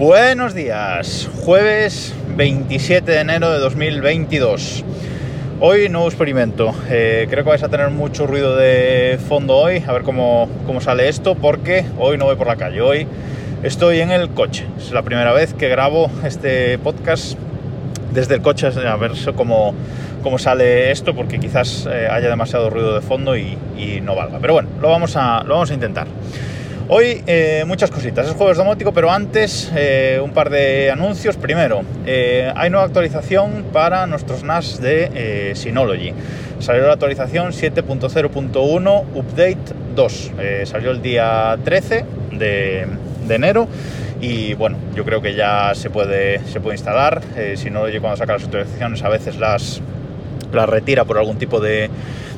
Buenos días, jueves 27 de enero de 2022. Hoy nuevo experimento. Eh, creo que vais a tener mucho ruido de fondo hoy, a ver cómo, cómo sale esto, porque hoy no voy por la calle, hoy estoy en el coche. Es la primera vez que grabo este podcast desde el coche, a ver cómo, cómo sale esto, porque quizás eh, haya demasiado ruido de fondo y, y, no valga. Pero bueno, lo vamos a, lo vamos a intentar. Hoy eh, muchas cositas, es jueves domótico, pero antes eh, un par de anuncios. Primero, eh, hay nueva actualización para nuestros NAS de Synology. Salió la actualización 7.0.1 Update 2. Eh, salió el día 13 de, enero y bueno, yo creo que ya se puede, se puede instalar. Synology cuando saca las actualizaciones a veces las, las retira por algún tipo de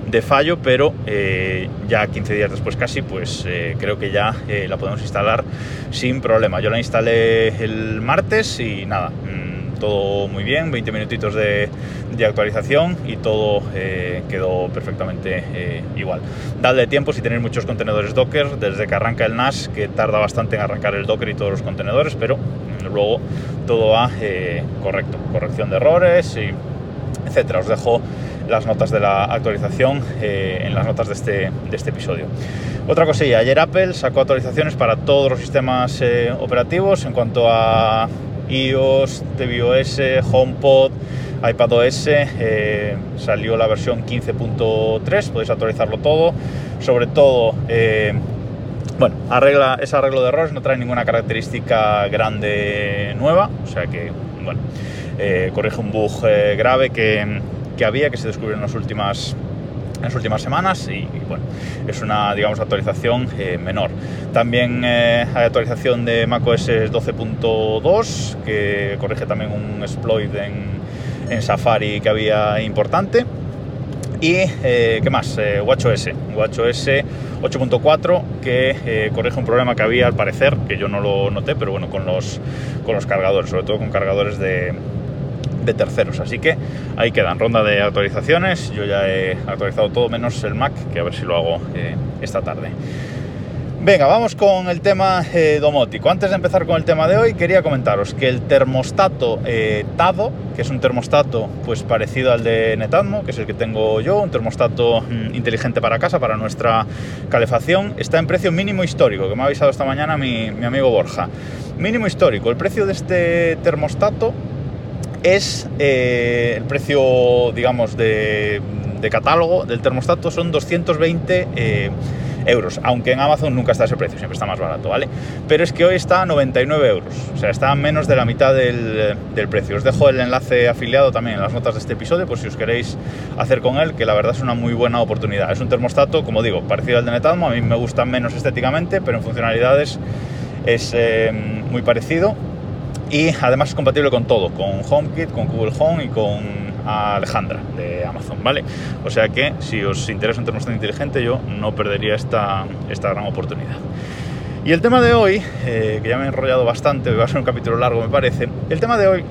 de fallo, pero eh, ya 15 días después casi, pues eh, creo que ya eh, la podemos instalar sin problema. Yo la instalé el martes y nada, mmm, todo muy bien, 20 minutitos de, actualización y todo quedó perfectamente igual. Dadle tiempo si tenéis muchos contenedores Docker, desde que arranca el NAS, que tarda bastante en arrancar el Docker y todos los contenedores, pero mmm, luego todo va correcto, corrección de errores y etcétera. Os dejo las notas de la actualización eh, en las notas de este, de este, episodio. Otra cosilla, ayer Apple sacó actualizaciones para todos los sistemas eh, operativos en cuanto a iOS, tvOS, HomePod, iPadOS, eh, salió la versión 15.3, podéis actualizarlo todo, sobre todo eh, bueno, arregla ese arreglo de errores, no trae ninguna característica grande nueva, o sea que, bueno, corrige un bug grave que, que, había, que se descubrió en las últimas, en las últimas semanas y, y bueno, es una, digamos, actualización eh, menor. También hay actualización de macOS 12.2 que corrige también un exploit en, en Safari que había importante. Y, eh, ¿qué más? Eh, WatchOS. WatchOS 8.4 que eh, corrige un problema que había al parecer, que yo no lo noté, pero bueno, con los, con los cargadores, sobre todo con cargadores de, de terceros. Así que ahí quedan, ronda de actualizaciones. Yo ya he actualizado todo menos el Mac, que a ver si lo hago eh, esta tarde. Venga, vamos con el tema eh, domótico. Antes de empezar con el tema de hoy, quería comentaros que el termostato eh, Tado, que es un termostato pues parecido al de Netatmo, que es el que tengo yo, un termostato mm, inteligente para casa, para nuestra calefacción, está en precio mínimo histórico, que me ha avisado esta mañana mi, mi amigo Borja. Mínimo histórico. El precio de este termostato es eh, el precio, digamos, de, catálogo del termostato son 220 eh, euros, aunque en Amazon nunca está ese precio, siempre está más barato, ¿vale? Pero es que hoy está a 99 euros, o sea, está a menos de la mitad del, del, precio. Os dejo el enlace afiliado también en las notas de este episodio, por si os queréis hacer con él, que la verdad es una muy buena oportunidad. Es un termostato, como digo, parecido al de Netatmo, a mí me gusta menos estéticamente, pero en funcionalidades es eh, muy parecido y además es compatible con todo, con HomeKit, con Google Home y con Alejandra de Amazon, ¿vale? O sea que si os interesa un termostato inteligente yo no perdería esta, esta gran oportunidad. Y el tema de hoy, eh, que ya me he enrollado bastante, va a ser un capítulo largo me parece, el tema de hoy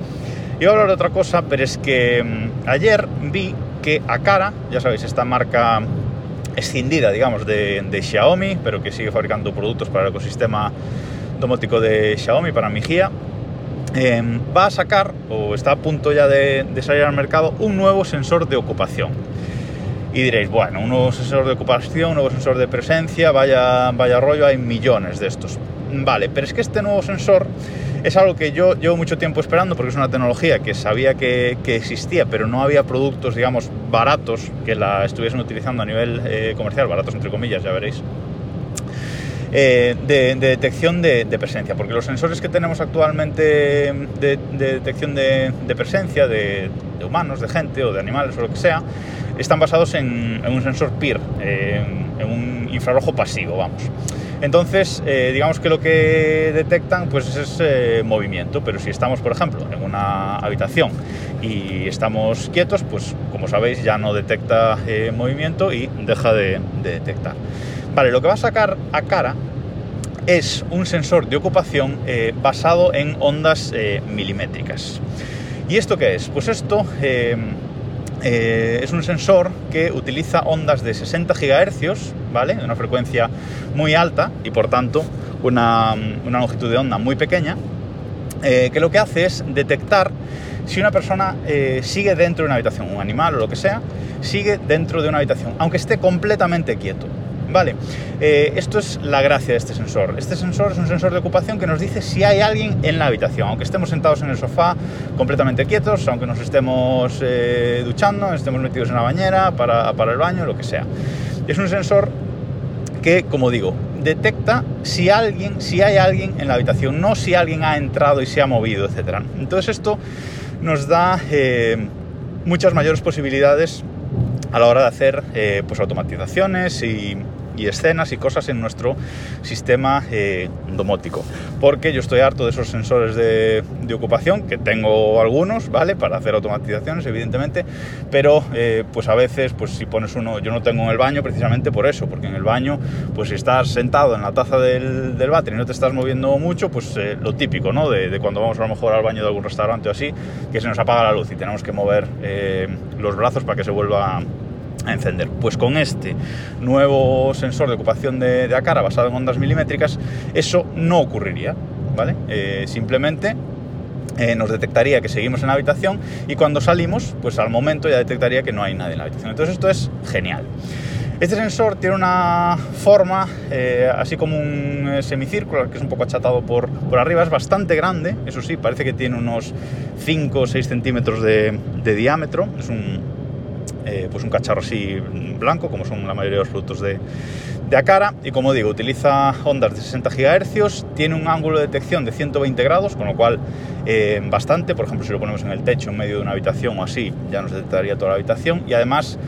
iba a hablar de otra cosa, pero es que mmm, ayer vi que Akara, ya sabéis, esta marca escindida, digamos, de, de Xiaomi, pero que sigue fabricando productos para el ecosistema domótico de Xiaomi, para mi guía, eh, va a sacar, o está a punto ya de, salir al mercado, un nuevo sensor de ocupación. Y diréis, bueno, un nuevo sensor de ocupación, un nuevo sensor de presencia, vaya, vaya rollo, hay millones de estos. Vale, pero es que este nuevo sensor es algo que yo llevo mucho tiempo esperando porque es una tecnología que sabía que, que existía, pero no había productos, digamos, baratos que la estuviesen utilizando a nivel eh, comercial, baratos entre comillas, ya veréis. Eh, de, de, detección de, presencia, porque los sensores que tenemos actualmente de, de detección de, presencia de, humanos, de gente o de animales o lo que sea, están basados en, un sensor PIR, en un infrarrojo pasivo, vamos. Entonces, eh, digamos que lo que detectan pues es eh, movimiento, pero si estamos, por ejemplo, en una habitación y estamos quietos, pues como sabéis ya no detecta eh, movimiento y deja de, de detectar. Vale, lo que va a sacar a cara es un sensor de ocupación eh, basado en ondas eh, milimétricas. ¿Y esto qué es? Pues esto eh, es un sensor que utiliza ondas de 60 GHz, ¿vale? Una frecuencia muy alta y por tanto una, longitud de onda muy pequeña que lo que hace es detectar si una persona sigue dentro de una habitación, un animal o lo que sea, sigue dentro de una habitación, aunque esté completamente quieto. Vale, eh, esto es la gracia de este sensor. Este sensor es un sensor de ocupación que nos dice si hay alguien en la habitación, aunque estemos sentados en el sofá completamente quietos, aunque nos estemos eh, duchando, estemos metidos en la bañera, para, para el baño, lo que sea. Es un sensor que, como digo, detecta si alguien, si hay alguien en la habitación, no si alguien ha entrado y se ha movido, etc. Entonces esto nos da eh, muchas mayores posibilidades a la hora de hacer eh, pues automatizaciones y, y escenas y cosas en nuestro sistema eh, domótico. Porque yo estoy harto de esos sensores de, de, ocupación, que tengo algunos, ¿vale? Para hacer automatizaciones, evidentemente, pero eh, pues a veces, pues si pones uno, yo no tengo en el baño precisamente por eso, porque en el baño, pues si estás sentado en la taza del, del váter y no te estás moviendo mucho, pues eh, lo típico, ¿no? De, de, cuando vamos a lo mejor al baño de algún restaurante o así, que se nos apaga la luz y tenemos que mover los brazos para que se vuelva a encender. Pues con este nuevo sensor de ocupación de, de Acara basado en ondas milimétricas, eso no ocurriría, ¿vale? Eh, simplemente eh, nos detectaría que seguimos en la habitación y cuando salimos, pues al momento ya detectaría que no hay nadie en la habitación. Entonces esto es genial. Este sensor tiene una forma eh, así como un semicírculo, que es un poco achatado por, por, arriba, es bastante grande, eso sí, parece que tiene unos 5 o 6 centímetros de, de diámetro, es un, eh, pues un cacharro así blanco, como son la mayoría de los productos de, de. Y como digo, utiliza ondas de 60 GHz, tiene un ángulo de detección de 120 grados, con lo cual eh, bastante. Por ejemplo, si lo ponemos en el techo, en medio de una habitación o así, ya nos detectaría toda la habitación. Y además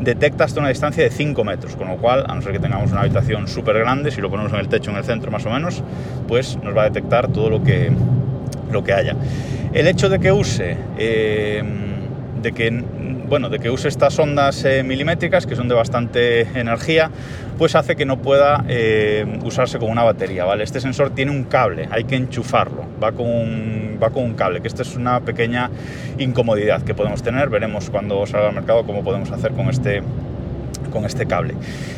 detecta hasta una distancia de 5 metros, con lo cual, a no ser que tengamos una habitación súper grande, si lo ponemos en el techo, en el centro más o menos, pues nos va a detectar todo lo que, lo que haya. El hecho de que use... Eh, de que bueno, de que use estas ondas eh, milimétricas, que son de bastante energía, pues hace que no pueda eh, usarse con una batería, ¿vale? Este sensor tiene un cable, hay que enchufarlo, va con, un, va con un cable, que esta es una pequeña incomodidad que podemos tener, veremos cuando salga al mercado cómo podemos hacer con este con este cable.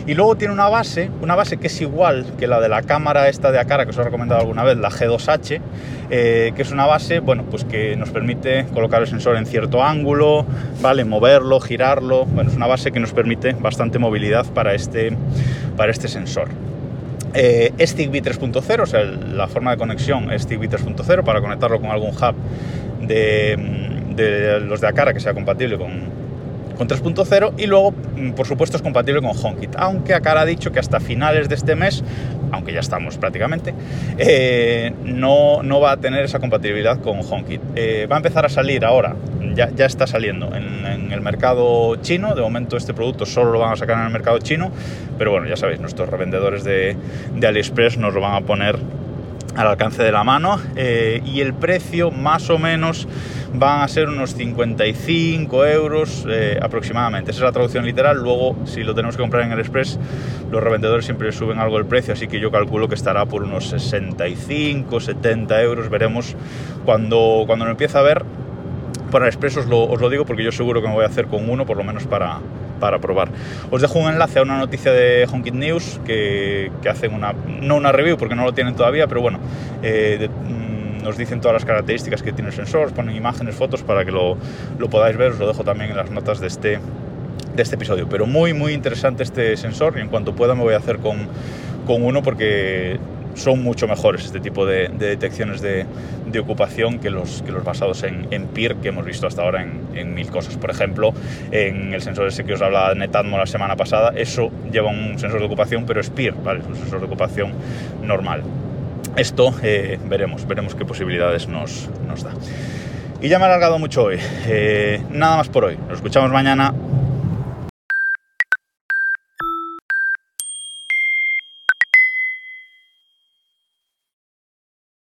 Y luego tiene una base, una base que es igual que la de la cámara esta de Acara que os he recomendado alguna vez, la G2H, eh, que es una base, bueno, pues que nos permite colocar el sensor en cierto ángulo, ¿vale? Moverlo, girarlo, bueno, es una base que nos permite bastante movilidad para este, para este sensor. Eh, es Zigbee 3.0, o sea, la forma de conexión es Zigbee 3.0 para conectarlo con algún hub de, de los de Acara que sea compatible con, con 3.0 y luego, mm, por supuesto, es compatible con HomeKit, aunque acá ha dicho que hasta finales de este mes, aunque ya estamos prácticamente, eh, no, no, va a tener esa compatibilidad con HomeKit. Eh, va a empezar a salir ahora, ya, ya está saliendo en, en, el mercado chino, de momento este producto solo lo van a sacar en el mercado chino, pero bueno, ya sabéis, nuestros revendedores de, de AliExpress nos lo van a poner al alcance de la mano eh, y el precio más o menos van a ser unos 55 euros eh, aproximadamente. Esa es la traducción literal. Luego, si lo tenemos que comprar en el Express, los revendedores siempre suben algo el precio, así que yo calculo que estará por unos 65, 70 euros. Veremos cuando, cuando lo empiece a ver. Para Express os lo, os lo digo porque yo seguro que me voy a hacer con uno, por lo menos para, para probar. Os dejo un enlace a una noticia de HomeKit News que, que, hacen una, no una review porque no lo tienen todavía, pero bueno, eh, de, mm, nos dicen todas las características que tiene el sensor, ponen imágenes, fotos para que lo, lo podáis ver, os lo dejo también en las notas de este, de este episodio. Pero muy, muy interesante este sensor y en cuanto pueda me voy a hacer con, con uno porque son mucho mejores este tipo de, de detecciones de, ocupación que los, que los basados en, PIR que hemos visto hasta ahora en, mil cosas. Por ejemplo, en el sensor ese que os hablaba Netatmo la semana pasada, eso lleva un sensor de ocupación, pero es PIR, ¿vale? es un sensor de ocupación normal. Esto eh, veremos, veremos qué posibilidades nos, nos, da. Y ya me he alargado mucho hoy. Eh, nada más por hoy. Nos escuchamos mañana.